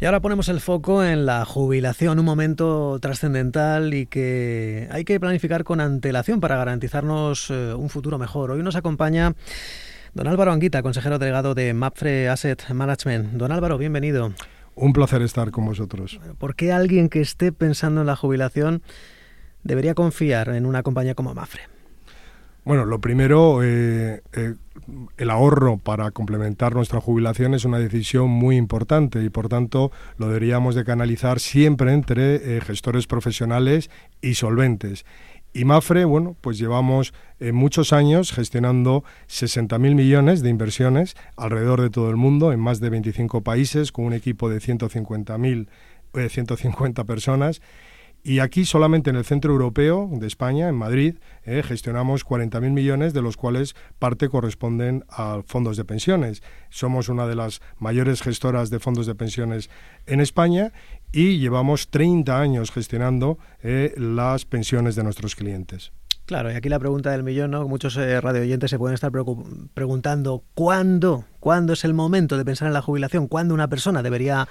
Y ahora ponemos el foco en la jubilación, un momento trascendental y que hay que planificar con antelación para garantizarnos eh, un futuro mejor. Hoy nos acompaña don Álvaro Anguita, consejero delegado de Mapfre Asset Management. Don Álvaro, bienvenido. Un placer estar con vosotros. ¿Por qué alguien que esté pensando en la jubilación debería confiar en una compañía como Mafre? Bueno, lo primero, eh, eh, el ahorro para complementar nuestra jubilación es una decisión muy importante y por tanto lo deberíamos de canalizar siempre entre eh, gestores profesionales y solventes. Y Mafre, bueno, pues llevamos muchos años gestionando 60.000 millones de inversiones alrededor de todo el mundo, en más de 25 países, con un equipo de 150.000, 150 personas y aquí solamente en el centro europeo de España, en Madrid, eh, gestionamos 40.000 millones, de los cuales parte corresponden a fondos de pensiones. Somos una de las mayores gestoras de fondos de pensiones en España y llevamos 30 años gestionando eh, las pensiones de nuestros clientes. Claro, y aquí la pregunta del millón, ¿no? Muchos eh, radio se pueden estar preguntando ¿cuándo? ¿Cuándo es el momento de pensar en la jubilación? ¿Cuándo una persona debería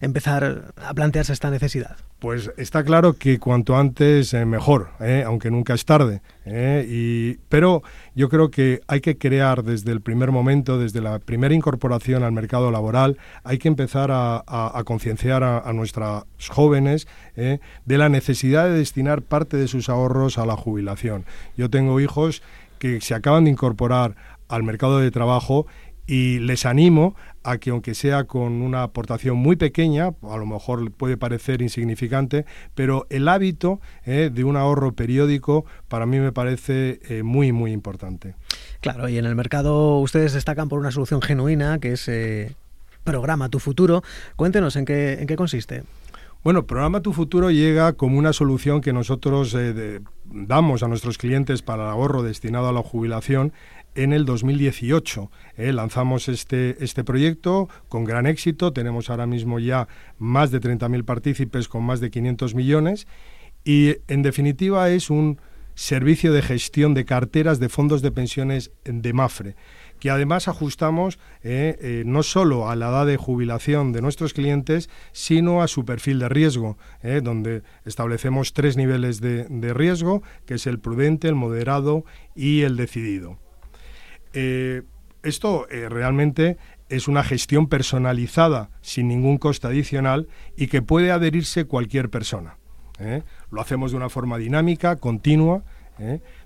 empezar a plantearse esta necesidad? Pues está claro que cuanto antes eh, mejor, eh, aunque nunca es tarde. Eh, y, pero yo creo que hay que crear desde el primer momento, desde la primera incorporación al mercado laboral, hay que empezar a, concienciar a, a, nuestros jóvenes de la necesidad de destinar parte de sus ahorros a la jubilación. Yo tengo hijos que se acaban de incorporar al mercado de trabajo y les animo a que aunque sea con una aportación muy pequeña, a lo mejor puede parecer insignificante, pero el hábito eh, de un ahorro periódico para mí me parece eh, muy, muy importante. Claro, y en el mercado ustedes destacan por una solución genuina que es eh, Programa Tu Futuro. Cuéntenos en qué, en qué consiste. Bueno, Programa Tu Futuro llega como una solución que nosotros damos a nuestros clientes para el ahorro destinado a la jubilación en el 2018. Eh, lanzamos este, este proyecto con gran éxito, tenemos ahora mismo ya más de 30.000 partícipes con más de 500 millones y en definitiva es un servicio de gestión de carteras de fondos de pensiones de Mafre que además ajustamos eh, eh, no solo a la edad de jubilación de nuestros clientes, sino a su perfil de riesgo, donde establecemos tres niveles de riesgo, que es el prudente, el moderado y el decidido. Eh, esto eh, realmente es una gestión personalizada sin ningún coste adicional y que puede adherirse cualquier persona. ¿eh? Lo hacemos de una forma dinámica, continua,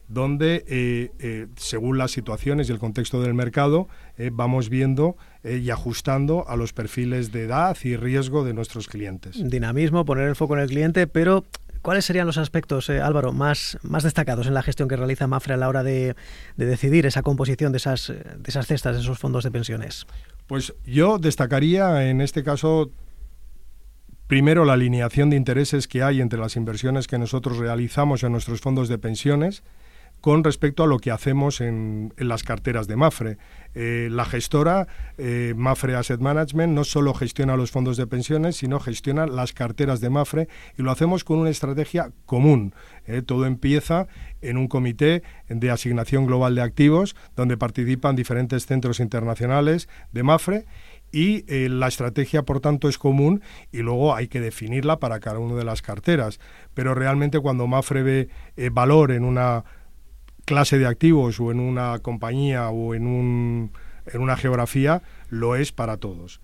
donde según las situaciones y el contexto del mercado vamos viendo y ajustando a los perfiles de edad y riesgo de nuestros clientes. Dinamismo, poner el foco en el cliente, pero ¿Cuáles serían los aspectos, eh, Álvaro, más, más destacados en la gestión que realiza Mafre a la hora de, decidir esa composición de esas, de esas cestas, de esos fondos de pensiones? Pues yo destacaría en este caso primero la alineación de intereses que hay entre las inversiones que nosotros realizamos en nuestros fondos de pensiones con respecto a lo que hacemos en, las carteras de Mafre. Eh, la gestora, eh, Mafre Asset Management, no solo gestiona los fondos de pensiones, sino gestiona las carteras de Mafre y lo hacemos con una estrategia común. Eh, todo empieza en un comité de asignación global de activos, donde participan diferentes centros internacionales de Mafre y la estrategia, por tanto, es común y luego hay que definirla para cada una de las carteras. Pero realmente cuando Mafre ve valor en una clase de activos o en una compañía o en, un, en una geografía, lo es para todos.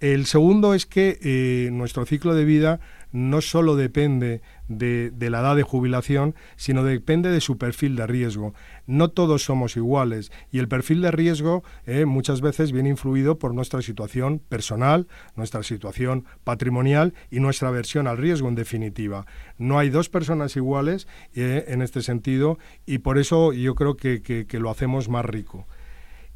El segundo es que eh, nuestro ciclo de vida no solo depende de, la edad de jubilación, sino depende de su perfil de riesgo. No todos somos iguales y el perfil de riesgo eh, muchas veces viene influido por nuestra situación personal, nuestra situación patrimonial y nuestra aversión al riesgo en definitiva. No hay dos personas iguales eh, en este sentido y por eso yo creo que lo hacemos más rico.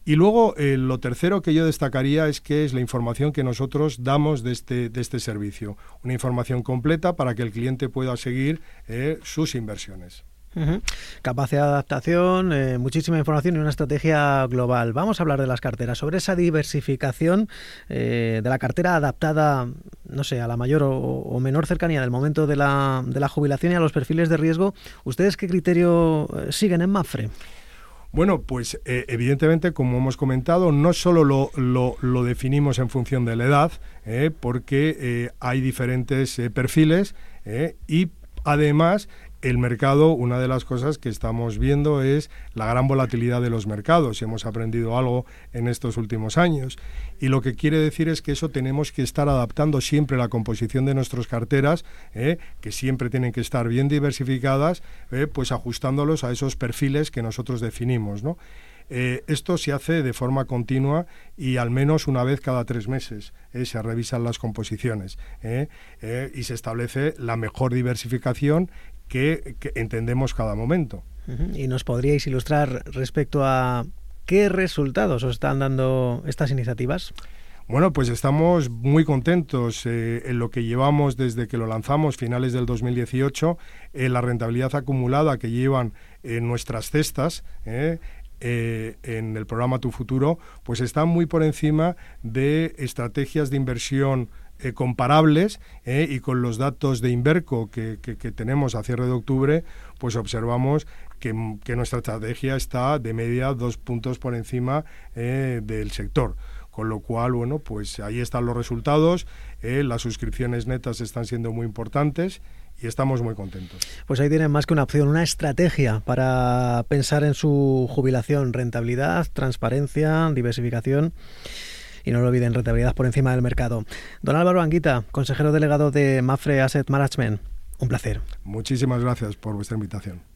Y luego eh, lo tercero que yo destacaría es que es la información que nosotros damos de este, de este servicio. Una información completa para que el cliente pueda seguir eh, sus inversiones. Capacidad de adaptación, eh, muchísima información y una estrategia global. Vamos a hablar de las carteras, sobre esa diversificación de la cartera adaptada, no sé, a la mayor o, menor cercanía del momento de la, de la, jubilación y a los perfiles de riesgo. ¿Ustedes qué criterio siguen en Mafre? Bueno, pues eh, evidentemente, como hemos comentado, no solo lo, lo, definimos en función de la edad, eh, porque eh, hay diferentes perfiles y además el mercado, una de las cosas que estamos viendo es la gran volatilidad de los mercados. Hemos aprendido algo en estos últimos años. Y lo que quiere decir es que eso tenemos que estar adaptando siempre la composición de nuestras carteras, ¿eh? que siempre tienen que estar bien diversificadas, ¿eh? pues ajustándolos a esos perfiles que nosotros definimos. Eh, esto se hace de forma continua y al menos una vez cada tres meses se revisan las composiciones y se establece la mejor diversificación que, entendemos cada momento. ¿Y nos podríais ilustrar respecto a qué resultados os están dando estas iniciativas? Bueno, pues estamos muy contentos eh, en lo que llevamos desde que lo lanzamos, finales del 2018, eh, la rentabilidad acumulada que llevan en nuestras cestas. Eh, en el programa Tu Futuro, pues está muy por encima de estrategias de inversión eh, comparables eh, y con los datos de Inverco que, tenemos a cierre de octubre, pues observamos que, nuestra estrategia está de media dos puntos por encima eh, del sector. Con lo cual, bueno, pues ahí están los resultados, las suscripciones netas están siendo muy importantes y estamos muy contentos. Pues ahí tienen más que una opción, una estrategia para pensar en su jubilación, rentabilidad, transparencia, diversificación y no lo olviden, rentabilidad por encima del mercado. Don Álvaro Anguita, consejero delegado de Mafre Asset Management, un placer. Muchísimas gracias por vuestra invitación.